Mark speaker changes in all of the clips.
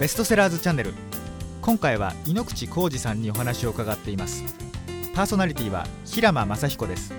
Speaker 1: ベストセラーズチャンネル。今回は井ノ口浩二さんにお話を伺っています。パーソナリティは平間雅彦です。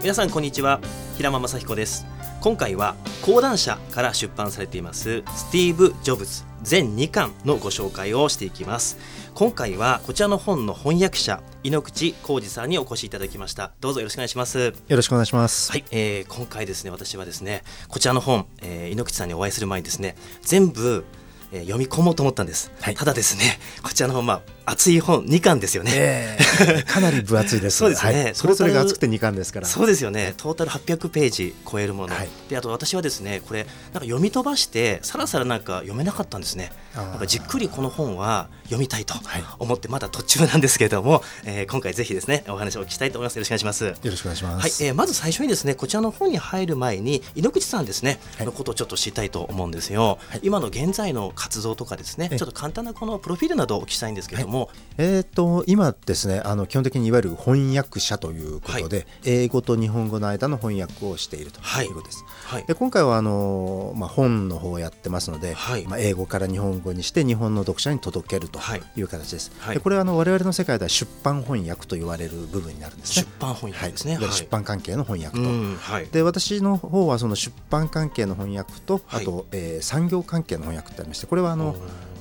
Speaker 2: 皆さんこんにちは。平間雅彦です。今回は講談社から出版されていますスティーブ・ジョブズ。全2巻のご紹介をしていきます。今回はこちらの本の翻訳者井ノ口浩二さんにお越しいただきました。どうぞよろしくお願いします。よ
Speaker 3: ろしくお願いします。
Speaker 2: はい、えー、今回ですね私はですねこちらの本、えー、井ノ口さんにお会いする前にですね全部えー、読み込もうと思ったんです、はい、ただですねこちらの本、まあ、厚い本2巻ですよね、え
Speaker 3: ー、かなり分厚いです。
Speaker 2: そうですね、はい、
Speaker 3: それぞれが厚くて2巻ですから。
Speaker 2: そうですよね。トータル800ページ超えるもの、はい、であと私はですねこれなんか読み飛ばしてさらさらなんか読めなかったんですね。なんかじっくりこの本は読みたいと思ってまだ途中なんですけれども、えー、今回ぜひですねお話をお聞きしたいと思います。よろしくお願いします。よ
Speaker 3: ろしくお願いします、
Speaker 2: はい。えー、まず最初にですねこちらの本に入る前に井ノ口さんですね、のことをちょっと知りたいと思うんですよ、今の現在の活動とかですねちょっと簡単なこのプロフィールなどをお聞きしたいんですけれども、
Speaker 3: えっ、と今ですねあの基本的にいわゆる翻訳者ということで、英語と日本語の間の翻訳をしているということです、はい。で今回はあのまあ本の方をやってますので、まあ英語から日本語にして日本の読者に届けるとい。う形です。はい、でこれはあの我々の世界では出版翻訳と言われる部分になるんですね。
Speaker 2: 出版翻訳ですね。
Speaker 3: はい、出版関係の翻訳と。はい、で私の方はその出版関係の翻訳とあと、はい、えー、産業関係の翻訳ってありましてこれはあの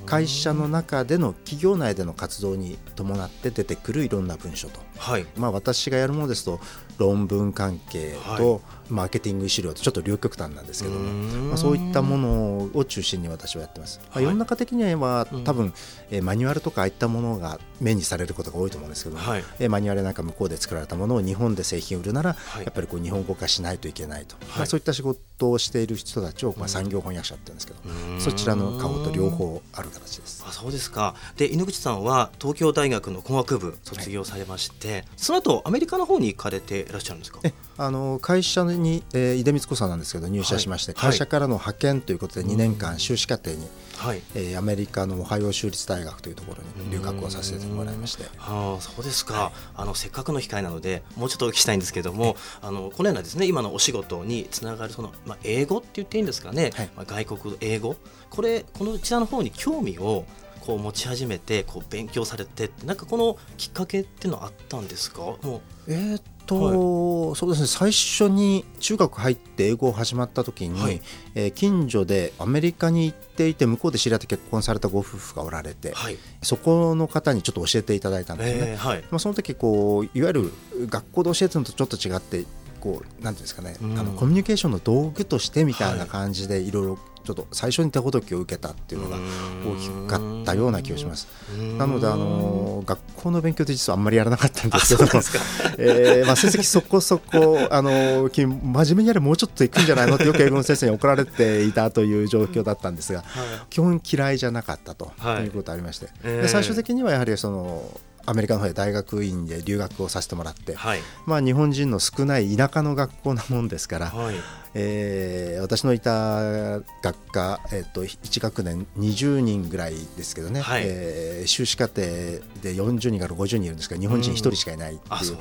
Speaker 3: 会社の中での企業内での活動に伴って出てくるいろんな文書と、はい、まあ、私がやるものですと論文関係とマーケティング資料とちょっと両極端なんですけども、まあ、そういったものを中心に私はやってます、まあ、世の中的には多分、えマニュアルとかああいったものが目にされることが多いと思うんですけども、はい、えマニュアルなんか向こうで作られたものを日本で製品を売るなら、やっぱりこう日本語化しないといけないと、まあ、そういった仕事をしている人たちを、まあ、産業翻訳者って言うんですけどそちらの顔と両方ある形です。
Speaker 2: あそうですか。で井ノ口さんは東京大学の工学部卒業されまして、はい、その後アメリカの方に行かれていらっしゃるんですか？
Speaker 3: あの会社に、えー、出光子さんなんですけど入社しまして、はい、会社からの派遣ということで2年間修士課程に、はい。えー、アメリカのオハイオ州立大学というところに留学をさせてもらいまして。
Speaker 2: あそうですか、はい、あのせっかくの機会なのでもうちょっとお聞きしたいんですけれどもあのこのようなですね今のお仕事につながるその、まあ、英語って言っていいんですかね、はい、まあ、外国英語。これこのちらの方に興味をこう持ち始めてこう勉強されてなんかこのきっかけっていうのはあったんですか？もう。
Speaker 3: えー、っと、はい、そうですね。最初に中学入って英語を始まった時に、はい、えー、近所でアメリカに行っていて向こうで知り合って結婚されたご夫婦がおられて、はい、そこの方にちょっと教えていただいたんですね、えー、はい。まあ、その時こういわゆる学校で教えてるのとちょっと違ってこうなんていうんですかね、うん、あのコミュニケーションの道具としてみたいな感じでいろいろちょっと最初に手ほどきを受けたっていうのが大きかったような気がします。なのであの学校の勉強って実はあんまりやらなかったんですけども、えー、まあ成績そこそこあの真面目にやれもうちょっといくんじゃないの？ってよく 英語の先生に怒られていたという状況だったんですが、はい、基本嫌いじゃなかったとい。うことありまして、はい、最終的にはやはりそのアメリカの方で大学院で留学をさせてもらって、はい、まあ、日本人の少ない田舎の学校なもんですから、はい、えー、私のいた学科、えーと、1学年20人ぐらいですけどね、はい、えー、修士課程で40人から50人いるんですが日本人1人しかいないっていう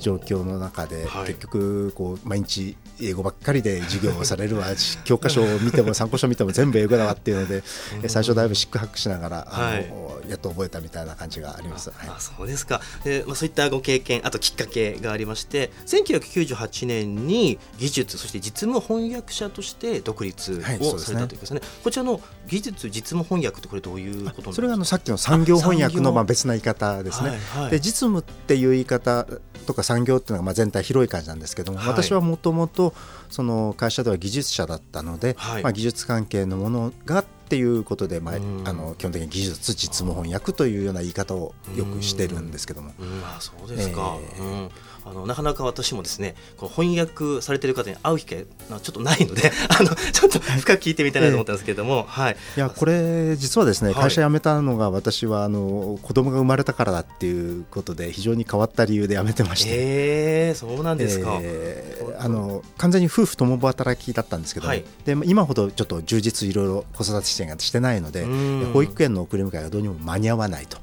Speaker 3: 状況の中で、結局こう毎日英語ばっかりで授業をされるわ。教科書を見ても参考書を見ても全部英語だわっていうので、最初だいぶ四苦八苦しながらあの、やっと覚えたみたいな感じがあります。
Speaker 2: あそうですか。で、まあ、そういったご経験あときっかけがありまして1998年に技術そして実務翻訳者として独立をされたというかですね。はい、こちらの技術実務翻訳ってこれどういうこと
Speaker 3: それがあのさっきの産業翻訳のまあ別な言い方ですね、はいはい、で実務っていう言い方とか産業っていうのがまあ全体広い感じなんですけども、私はもともとその会社では技術者だったので、まあ、技術関係のものがっていうことで、まあ、あの基本的に技術実務翻訳というような言い方をよくしてるんですけども。
Speaker 2: あそうですか、えー、うんあのなかなか私もですねこの翻訳されてる方に会う機会ちょっとないので あのちょっと深く聞いてみたいなと思ったんですけれども、はい、
Speaker 3: いやこれ実はですね会社辞めたのが私はあの子供が生まれたからだっていうことで非常に変わった理由で辞めてまして、
Speaker 2: えー、そうなんですか、え
Speaker 3: ー、あの完全に夫婦共働きだったんですけど、はい、で今ほどちょっと充実いろいろ子育て支援がしてないので保育園の送り迎えがどうにも間に合わないと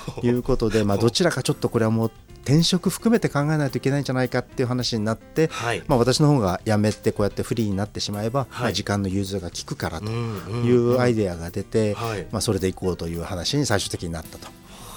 Speaker 3: いうことで、まあ、どちらかちょっとこれはもう転職含めて考えないといけないんじゃないかっていう話になって、はい、まあ、私の方が辞めてこうやってフリーになってしまえば、はい、まあ、時間の融通が利くからというアイデアが出て、まあ、それでいこうという話に最終的になったと。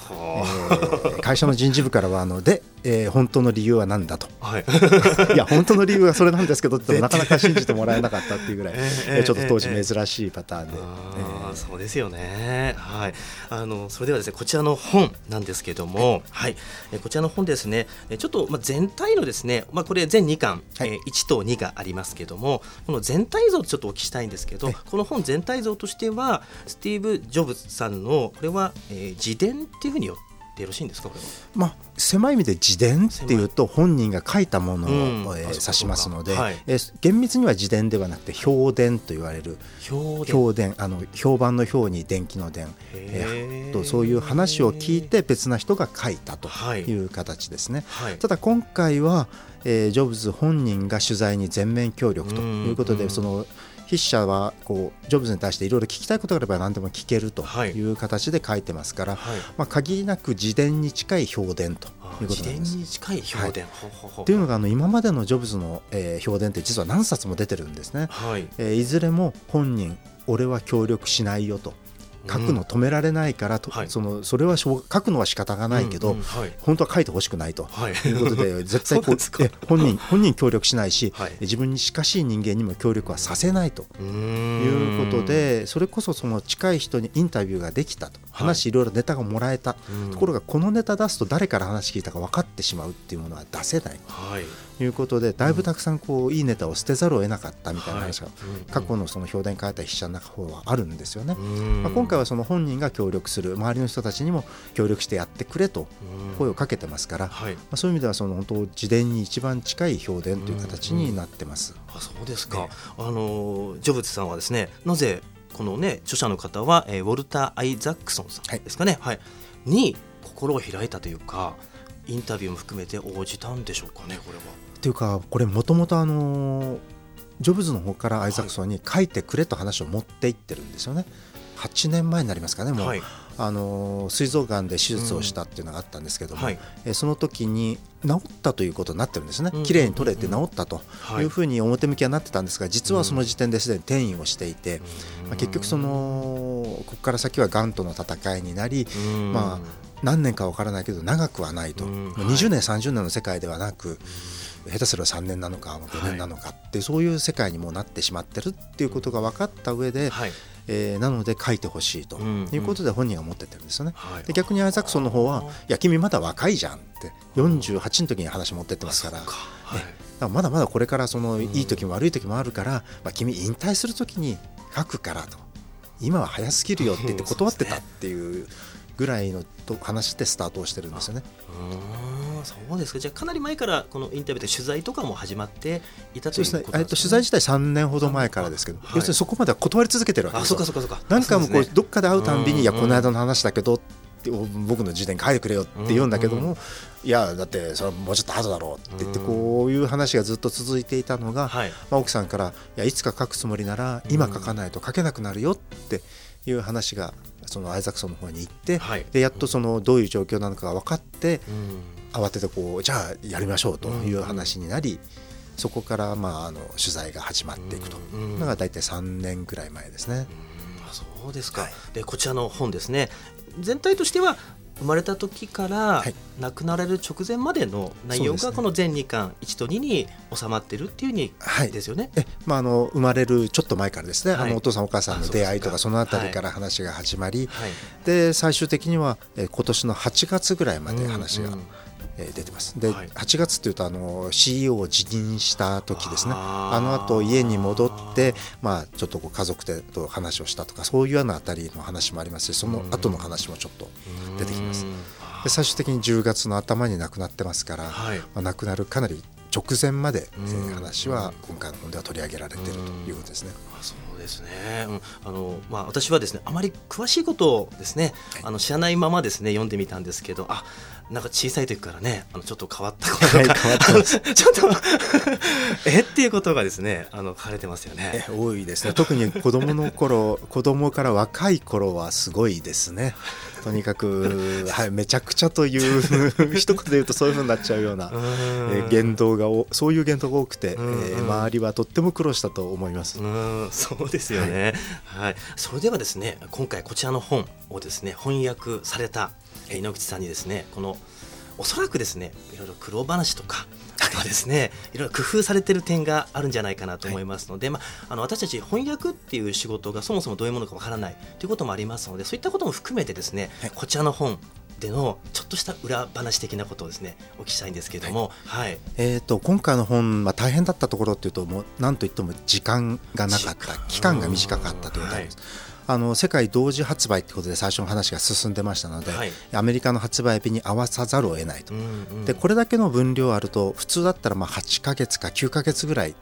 Speaker 3: えー、会社の人事部からはあので、えー、本当の理由は何だと、はい、いや本当の理由はそれなんですけどって なかなか信じてもらえなかったっていうぐらい、えー、ちょっと当時珍しいパターンで、
Speaker 2: えー、そうですよね。はい。あのそれではですねこちらの本なんですけども、はい、えこちらの本ですねちょっとまあ全体のですねまあこれ全2巻、はい、えー、1と2がありますけどもこの全体像ちょっとお聞きしたいんですけど、この本全体像としてはスティーブ・ジョブズさんのこれは、えー、自伝っていうふうによってよろしいんですかこれは、
Speaker 3: まあ、狭い意味で自伝っていうと本人が書いたものを、えー、指しますので、はい、えー、厳密には自伝ではなくて評伝と言われる。評伝。あの評判の評に電気の伝、えー、とそういう話を聞いて別な人が書いたとい。う形ですね。はい、ただ今回は、えー、ジョブズ本人が取材に全面協力ということでその筆者はこうジョブズに対していろいろ聞きたいことがあれば何でも聞けるとい。う形で書いてますから、はい、まあ、限りなく自伝に近い評伝ということなんです。
Speaker 2: に近い評伝、
Speaker 3: はい、っていうのがあの今までのジョブズの、えー、評伝って実は何冊も出てるんですね。はい、えー、いずれも本人俺は協力しないよと書くの止められないからと、うん、そのそれは書くのは仕方がないけど、うん。うん。はい、本当は書いてほしくないと。い。うことで、絶対こう本人 本人協力しないし、はい、自分に近しい人間にも協力はさせないと。いうことでそれこそその近い人にインタビューができたと。話いろいろネタがもらえた、ところがこのネタ出すと誰から話聞いたか分かってしまうっていうものは出せない。はい。いうことでだいぶたくさんこういいネタを捨てざるを得なかったみたいな話が過去のその評伝書いた筆者の中方はあるんですよね。まあ、今回はその本人が協力する。周りの人たちにも協力してやってくれと声をかけてますから、まあ、そういう意味ではその本当自伝に一番近い評伝という形になってます。
Speaker 2: あそうですか、あのジョブズさんはですねなぜこのね著者の方は、えー、ウォルター・アイザックソンさんですかね、はい、はい、に心を開いたというかインタビューも含めて応じたんでしょうかねこれは。
Speaker 3: っていうかこれもともとあのジョブズの方からアイザクソンに書いてくれと話を持っていってるんですよね。8年前になりますかねもう、はい、あの膵臓がんで手術をしたっていうのがあったんですけども、うんはい、えその時に治ったということになってるんですね、きれいに取れて治ったとい。うふうに表向きはなってたんですが実はその時点ですでに転移をしていて、まあ、結局そのここから先はがんとの戦いになり、まあ、何年か分からないけど長くはないと、20年30年の世界ではなく。下手すれば3年なのか5年なのかって、そういう世界にもなってしまってるっていうことが分かった上で、はい、えー、なので書いてほしいということで本人が持ってってるんですよね。で逆にアイザクソンの方は「いや君まだ若いじゃん」って48の時に話持ってってますから。はい、まだまだこれからそのいい時も悪い時もあるから、まあ、君引退する時に書くからと。今は早すぎるよって言って断ってたっていうぐらいのと話してスタートをしてるんですよね。
Speaker 2: そうですか。じゃあかなり前からこのインタビューで取材とかも始まっていたということですね、
Speaker 3: えっと、取材自体3年ほど前からですけど、要するにそこまでは断り続けてるわけですよ。
Speaker 2: あそうかそうかそう
Speaker 3: か。何かもこう、どっかで会うたんびに「いやこの間の話だけど」って僕の辞典書いてくれよって言うんだけども、いやだってそれもうちょっと後だろうって言ってこういう話がずっと続いていたのが、まあ、奥さんからいやいつか書くつもりなら今書かないと書けなくなるよっていう話がそのアイザクソンの方に行って、でやっとそのどういう状況なのかが分かって、慌ててこうじゃあやりましょうという話になり、そこからまああの取材が始まっていくと。いうのが大体3年ぐらい前ですね。
Speaker 2: そうですか、はい、でこちらの本ですね。全体としては生まれた時から亡くなられる直前までの内容がこの全2巻1と2に収まってるっていうふうにですよね、
Speaker 3: はい、えまあ、あの生まれるちょっと前からですね、はい、あのお父さんお母さんの出会いとかそのあたりから話が始まり、はい、で最終的にはえ今年の8月ぐらいまで話が、うんうんえ出てます。で、はい、8月っていうとあの CEO を辞任した時ですね。あの後家に戻ってまあちょっとこう家族でと話をしたとかそういうようなあたりの話もありますし、その後の話もちょっと出てきます。で最終的に10月の頭に亡くなってますから、はい、まあ亡くなるかなり直前まで、えー、話は今回の本では取り上げられているということですね。
Speaker 2: そうですね、うん、あのまあ、私はですねあまり詳しいことをですね、はい、あの知らないままですね読んでみたんですけどあなんか小さい時からねあのちょっと変わったことが、はい、ちょっと えっていうことがですねあの書かれてますよね。
Speaker 3: 多いですね。特に子供の頃 子供から若い頃はすごいですね。とにかく、はい、めちゃくちゃという一言で言うとそういうふうになっちゃうような、えー、言動がおそういう言動が多くて、えー、周りはとっても苦労したと思います。
Speaker 2: うん。そうですよね、はい、はい、それではですね今回こちらの本をですね翻訳された井ノ口さんにですねこのおそらくですねいろいろ苦労話とかあとはですねいろいろ工夫されてる点があるんじゃないかなと思いますので、はい、まあ、あの私たち翻訳っていう仕事がそもそもどういうものかわからないということもありますのでそういったことも含めてですね、はい、こちらの本でのちょっとした裏話的なことをですねお聞きしたいんですけれども、はい、はい、
Speaker 3: えーと、今回の本、まあ、大変だったところっていうともう何といっても時間がなかった期間が短かったということです。あの世界同時発売ってことで最初の話が進んでましたので、はい、アメリカの発売日に合わさざるを得ないと、うんうん、でこれだけの分量あると普通だったらまあ8か月か9か月ぐらい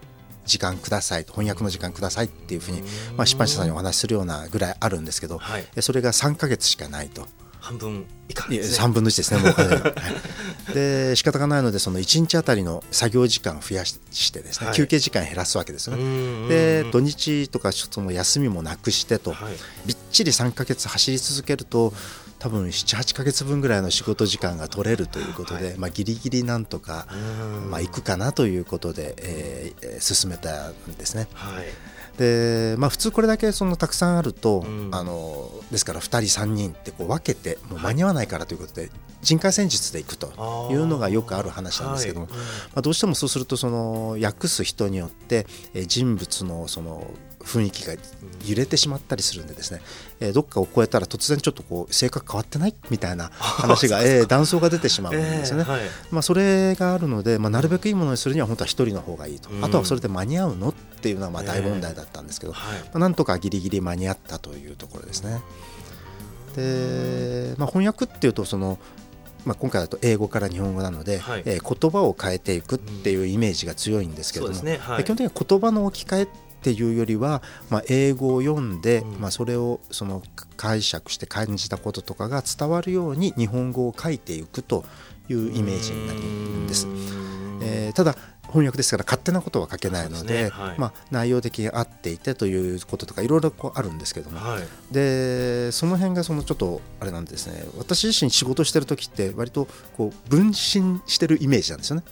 Speaker 3: 時間ください翻訳の時間くださいっていうふうに、まあ、出版社さんにお話しするようなぐらいあるんですけど、はい、それが3か月しかないと。
Speaker 2: 半分以下
Speaker 3: です、ね、3分の1ですねもうはい、で仕方がないのでその1日あたりの作業時間を増やしてですね、はい、休憩時間減らすわけですよね。で土日とかちょっとも休みもなくしてと、はい、びっちり3か月走り続けると多分78か月分ぐらいの仕事時間が取れるということで、はい、まあ、ギリギリなんとか、まあ、行くかなということで、えー、進めたんですね。はいでまあ、普通これだけそのたくさんあると、うん、あのですから2人3人ってこう分けてもう間に合わないからということで、人海戦術でいくというのがよくある話なんですけども、はい、まあ、どうしてもそうするとその訳す人によって人物のその雰囲気が揺れてしまったりするんでですね、えー、どっかを超えたら突然ちょっとこう性格変わってない？みたいな 話が、えー、断層が出てしまうんですよね、えーはい、まあ、それがあるので、まあ、なるべくいいものにするには本当は1人の方がいいと、うん、あとはそれで間に合うの？っていうのはまあ大問題だったんですけど、えーはい、まあ、なんとかギリギリ間に合ったというところですね。で、まあ、翻訳っていうとそのまあ、今回だと英語から日本語なので、はい、えー、言葉を変えていくっていうイメージが強いんですけども、ね。はい、基本的には言葉の置き換えっっていうよりは、まあ、英語を読んで、うん、まあ、それをその解釈して感じたこととかが伝わるように日本語を書いていくというイメージになるんです。えー、ただ翻訳ですから勝手なことは書けないので、ね。はい、まあ、内容的に合っていてということとかいろいろこうあるんですけども、はい、でその辺がそのちょっとあれなんですね。私自身仕事してる時って割とこう分身してるイメージなんですよね。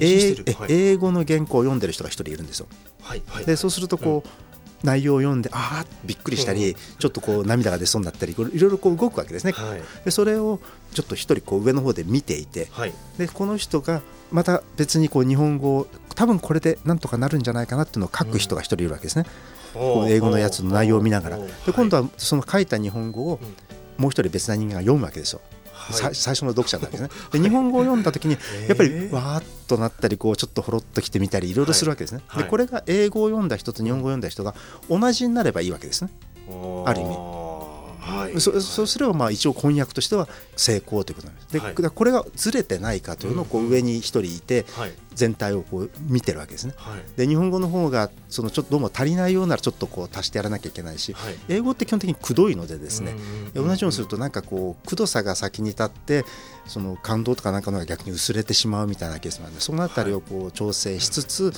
Speaker 3: 英英語の原稿を読んでる人が一人いるんですよ。はい。はい、でそうするとこう、内容を読んでああびっくりしたり、ちょっとこう涙が出そうになったりいろいろこう動くわけですね、はい、でそれをちょっと一人こう上の方で見ていて、はい、でこの人がまた別にこう日本語を多分これでなんとかなるんじゃないかなっていうのを書く人が一人いるわけですね、こう英語のやつの内容を見ながら。で今度はその書いた日本語をもう一人別な人間が読むわけですよ。はい、最初の読者なんですね。で日本語を読んだ時にやっぱりわーっとなったりこうちょっとほろっときてみたりいろいろするわけですね。でこれが英語を読んだ人と日本語を読んだ人が同じになればいいわけですね。ある意味。はい、そそうすればまあ一応翻訳としては成功ということなんです。で、はい、これがずれてないかというのをこう上に一人いて全体をこう見てるわけですね。はい、で日本語の方がそのちょっとどうも足りないようならちょっとこう足してやらなきゃいけないし、英語って基本的にくどいのでですね同じようにするとなんかこうくどさが先に立ってその感動とかなんかのが逆に薄れてしまうみたいなケースなんでそのあたりをこう調整しつつ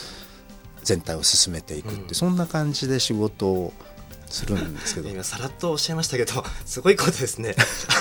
Speaker 3: 全体を進めていくってそんな感じで仕事をするんですけど。
Speaker 2: 今さらっとおっしゃいましたけどすごいことですね。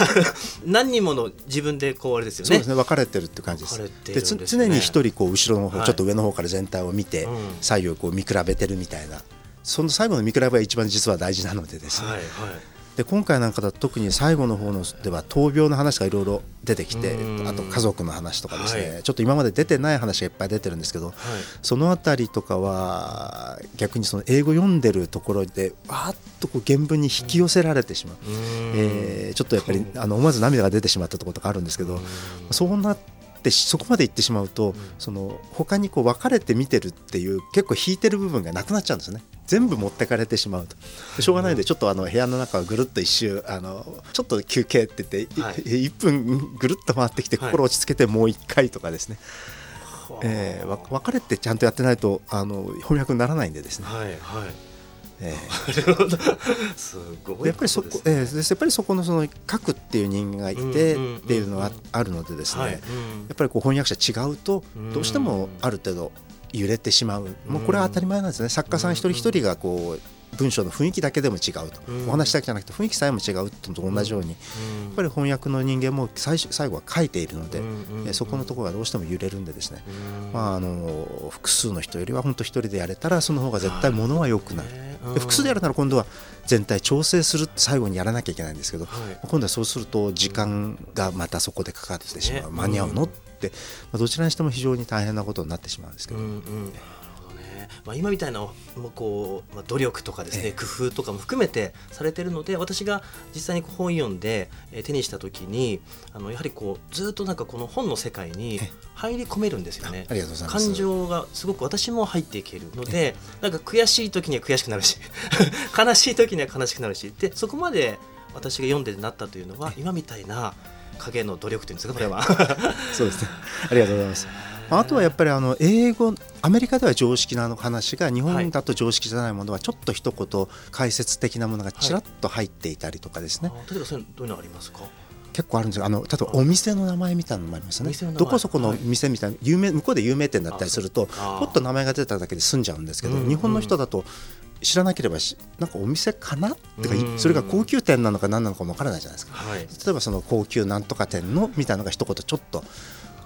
Speaker 2: 何人もの自分でこうあれですよね。
Speaker 3: そうですね。分かれてるって感じです。で、ね、常に一人こう後ろの方、はい、ちょっと上の方から全体を見て、うん、左右をこう見比べてるみたいな。その最後の見比べが一番実は大事なのでですね、はいはいで今回なんかだと特に最後の方のでは闘病の話がいろいろ出てきてあと家族の話とかですね、はい、ちょっと今まで出てない話がいっぱい出てるんですけど、はい、その辺りとかは逆にその英語読んでるところでわーっとこう原文に引き寄せられてしまう、うえー、ちょっとやっぱりあの思わず涙が出てしまったところとかあるんですけどそうなってそこまでいってしまうと、うん、その他にこう分かれて見てるっていう結構引いてる部分がなくなっちゃうんですね全部持ってかれてしまうと。しょうがないのでちょっとあの部屋の中をぐるっと一周あのちょっと休憩って言って、はい、1分ぐるっと回ってきて心落ち着けてもう1回とかですね、はい、えー、分かれてちゃんとやってないとあの翻訳にならないんでですね。はいはい。えー、すごいやっぱりそこ、えー、やっぱりそこのその書くっていう人間がいてっていうのはあるのでですね、やっぱりこう翻訳者違うとどうしてもある程度揺れてしまう。もうこれは当たり前なんですね。作家さん一人一人がこう文章の雰囲気だけでも違うと、うん、お話だけじゃなくて雰囲気さえも違うと同じように、やっぱり翻訳の人間も最最後は書いているので、うそこのところがどうしても揺れるんでですね、まあ、あの複数の人よりは本当一人でやれたらその方が絶対ものは良くなる。複数でやるなら今度は全体調整する最後にやらなきゃいけないんですけど、はい、今度はそうすると時間がまたそこでかかってしまう、間に合うのって、まあ、どちらにしても非常に大変なことになってしまうんですけど。うんうん。
Speaker 2: まあ、今みたいなこう、まあ、努力とかですね、ええ、工夫とかも含めてされてるので私が実際に本読んで、え手にした時にあのやはりこうずっとなんかこの本の世界に入り込めるんですよね。感情がすごく私も入っていけるのでなんか悔しい時には悔しくなるし 悲しい時には悲しくなるしでそこまで私が読んでなったというのは今みたいな影の努力というんですかこれは。
Speaker 3: そうですね。ありがとうございます。あとはやっぱりあの英語アメリカでは常識な話が日本だと常識じゃないものはちょっと一言解説的なものがちらっと入っていたりとかですね、はい、
Speaker 2: 例えばそういうどういうのありますか？
Speaker 3: 結構あるんですよ。あの例えばお店の名前みたいなのもありますね。どこそこの店みたいな有名向こうで有名店だったりするとポッと名前が出ただけで済んじゃうんですけど、日本の人だと知らなければなんかお店かな？ってかそれが高級店なのか何なのかもわからないじゃないですか、はい、例えばその高級なんとか店のみたいなのが一言ちょっと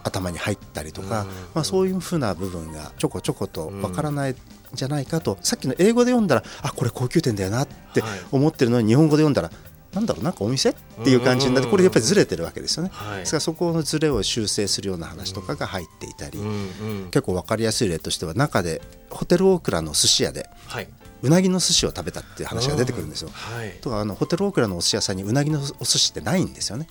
Speaker 3: 頭に入ったりとか、まあ、そういうふうな部分がちょこちょことわからないんじゃないかと、さっきの英語で読んだらあこれ高級店だよなって思ってるのに日本語で読んだらなんだろうなんかお店？っていう感じになってこれやっぱりずれてるわけですよね、ですからそこのずれを修正するような話とかが入っていたり、結構分かりやすい例としては中でホテルオークラの寿司屋で、うなぎの寿司を食べたっていう話が出てくるんですよ。とかあのホテルオークラのお寿司屋さんにうなぎのお寿司ってないんですよね。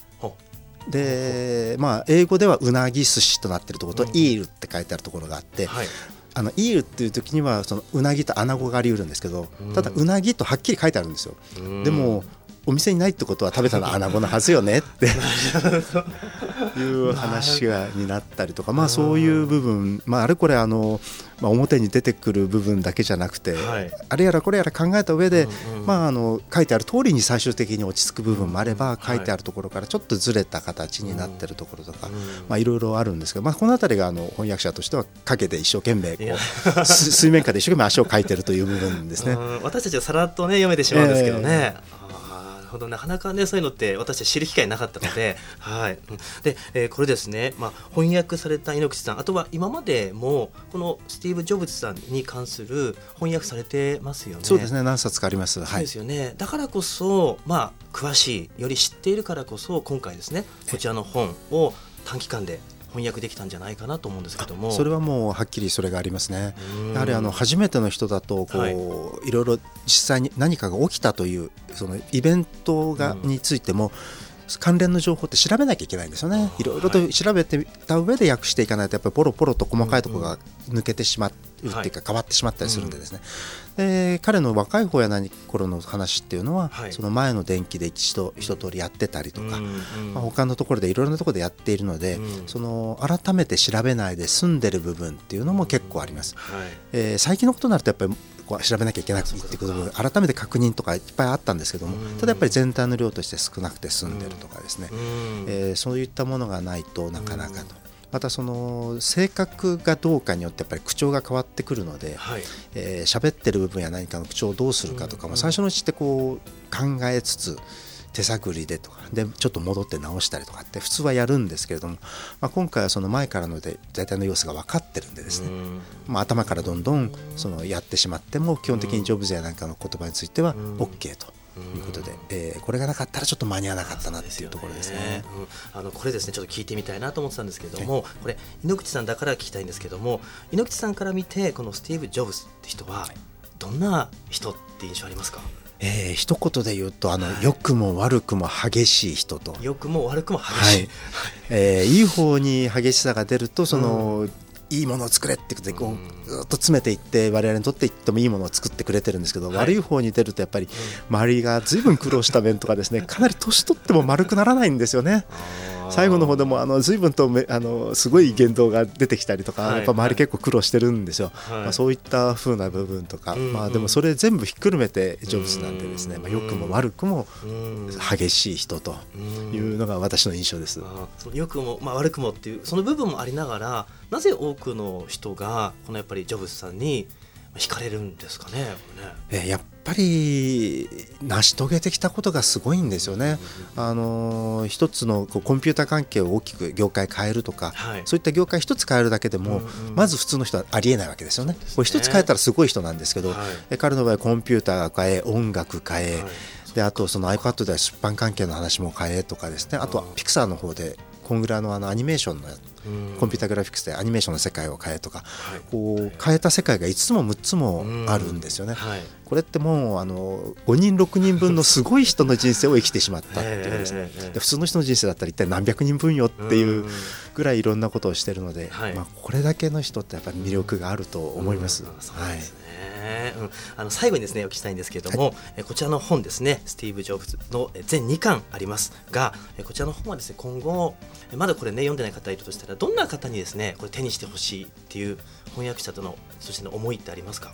Speaker 3: でまあ英語ではうなぎ寿司となってるところと、イールって書いてあるところがあって、はい、あのイールっていう時にはそのうなぎと穴子がありうるんですけどただうなぎとはっきり書いてあるんですよ。でもお店にないってことは食べたのは穴子のはずよねって いう話がになったりとかまあそういう部分、まあ、あれこれあの、まあ、表に出てくる部分だけじゃなくて、はい、あれやらこれやら考えた上で、うんうん、まああの書いてある通りに最終的に落ち着く部分もあれば、書いてあるところからちょっとずれた形になってるところとか、まあいろいろあるんですけど、まあ、この辺りがあの翻訳者としては陰で一生懸命こう水面下で一生懸命足をかいてるという部分ですね。
Speaker 2: 私たちはさらっとね読めてしまうんですけどね。えーほどなかなかねそういうのって私たち知る機会なかったので、はい、で、えー、これですね、まあ、翻訳された猪口さんあとは今までもこのスティーブ・ジョブズさんに関する翻訳されてますよね。
Speaker 3: そうですね何冊かあります。
Speaker 2: そうですよね、だからこそ、まあ、詳しいより知っているからこそ今回ですねこちらの本を短期間で翻訳できたんじゃないかなと思うんですけども。
Speaker 3: それはもうはっきりそれがありますね。やはりあの初めての人だとこう、はい、いろいろ実際に何かが起きたというそのイベントがについても、関連の情報って調べなきゃいけないんですよね、いろいろと調べてた上で訳していかないと、やっぱりポロポロと細かいところが抜けてしまうっていうか、変わってしまったりするんで、ですね、で彼の若い方や何頃の話っていうのは、その前の電気で一度一通りやってたりとか、まあ、他のところでいろいろなところでやっているので、その改めて調べないで済んでる部分っていうのも結構あります。えー、最近のことになるとやっぱりこう調べなきゃいけなくてってことで改めて確認とかいっぱいあったんですけどもただやっぱり全体の量として少なくて済んでるとかですね、えー、そういったものがないとなかなかと。またその性格がどうかによってやっぱり口調が変わってくるので、はい。えー、喋ってる部分や何かの口調をどうするかとかも最初のうちってこう考えつつ手探りでとかでちょっと戻って直したりとかって普通はやるんですけれども、まあ、今回はその前からので大体の様子が分かってるんでですね、まあ、頭からどんどんそのやってしまっても基本的にジョブズやなんかの言葉については OK と。いうことで、えー、これがなかったらちょっと間に合わなかったなっていうところですね。すね
Speaker 2: うん、あのこれですねちょっと聞いてみたいなと思ってたんですけども、これ猪口さんだから聞きたいんですけども猪口さんから見てこのスティーブ・ジョブズって人はどんな人って印象ありますか、
Speaker 3: えー、一言で言うとあの、良くも悪くも激しい人と。
Speaker 2: 良くも悪くも激しい、はい、
Speaker 3: えー、いい方に激しさが出るとその、うん、いいものを作れってことでこうずっと詰めていって我々にとっていってもいいものを作ってくれてるんですけど、はい、悪い方に出るとやっぱり周りがずいぶん苦労した面とかですね かなり年取っても丸くならないんですよね。最後の方でもあの随分とめあのすごい言動が出てきたりとか、やっぱ周り結構苦労してるんですよ、まあ、そういった風な部分とか、まあ、でもそれ全部ひっくるめてジョブズなんでですね、まあ、良くも悪くも激しい人というのが私の印象です。
Speaker 2: 良くも、まあ、悪くもっていうその部分もありながらなぜ多くの人がこのやっぱりジョブズさんに惹かれるんですかね。
Speaker 3: ね。やっぱり成し遂げてきたことがすごいんですよね。あの一つのこうコンピューター関係を大きく業界変えるとか、はい、そういった業界一つ変えるだけでも、うんうん、まず普通の人はありえないわけですよね。これ一つ変えたらすごい人なんですけど、はい、彼の場合コンピューター変え音楽変え、はい、であとその iPad では出版関係の話も変えとかですね。あとはピクサーの方でコングラのあのアニメーションのコンピュータグラフィックスでアニメーションの世界を変えとか、はい、こう変えた世界が5つも6つもあるんですよね。はい、これってもうあの5人6人分のすごい人の人生を生きてしまった っていうですね、で普通の人の人生だったら一体何百人分よっていうぐらいいろんなことをしてるので、まあ、これだけの人ってやっぱり魅力があると思います。はい。
Speaker 2: ね、うん、あの最後にですねお聞きしたいんですけれども、はい、えこちらの本ですねスティーブ・ジョブズの全2巻ありますがこちらの本はですね今後まだこれね読んでない方いるとしたらどんな方にですねこれ手にしてほしいっていう翻訳者とのそしての思いってありますか、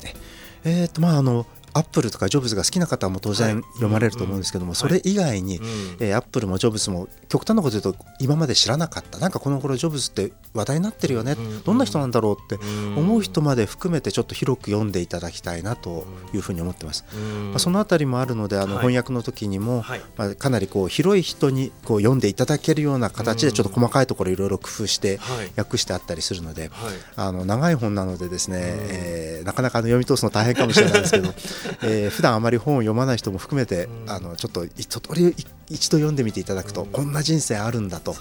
Speaker 3: えーとまあ、あのアップルとかジョブズが好きな方も当然読まれると思うんですけども、それ以外に、えアップルもジョブズも極端なこと言うと今まで知らなかった。なんかこの頃ジョブズって話題になってるよね、どんな人なんだろうって思う人まで含めてちょっと広く読んでいただきたいなというふうに思ってます。まあ、そのあたりもあるのであの翻訳の時にも、まあ、かなりこう広い人にこう読んでいただけるような形でちょっと細かいところいろいろ工夫して訳してあったりするので、あの長い本なのでですね、えー、なかなか読み通すの大変かもしれないですけど、えー、普段あまり本を読まない人も含めて、あのちょっと一通り一度読んでみていただくと、こんな人生あるんだと、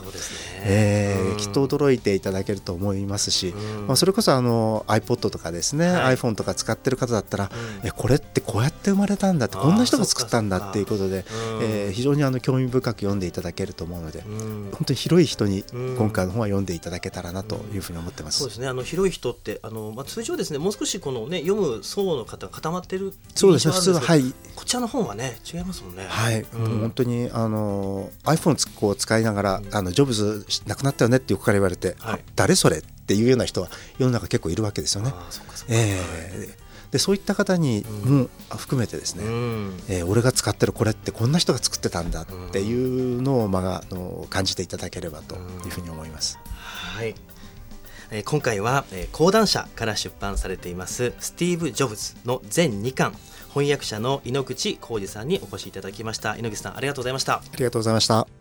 Speaker 3: えー、きっと驚いていただけると思いますし、まあ、それこそあの iPod とかですね、はい、iPhone とか使ってる方だったら、うん、えこれってこうやって生まれたんだってこんな人が作ったんだっていうことで、えー、非常にあの興味深く読んでいただけると思うので、本当に広い人に今回の本は読んでいただけたらなというふうに思ってます。
Speaker 2: そうですね。あの広い人ってあの、まあ、通常ですねもう少しこの、ね、読む層の方が固まってる
Speaker 3: そうですね普通ははい。
Speaker 2: こちらの本はね違いますもんね。
Speaker 3: はい、うん、本当にあの iPhone を使いながら、あのジョブズ亡くなったよねって横から言われて、はい、誰それっていうような人は世の中結構いるわけですよね。えー、でそういった方にも含めてですね、うん、えー、俺が使ってるこれってこんな人が作ってたんだっていうのを、まあ、あの感じていただければというふうに思います。
Speaker 2: はいえ今回は、え講談社から出版されていますスティーブ・ジョブズの全2巻翻訳者の井ノ口浩二さんにお越しいただきました。井ノ口さんありがとうございました。あ
Speaker 3: りがとうございました。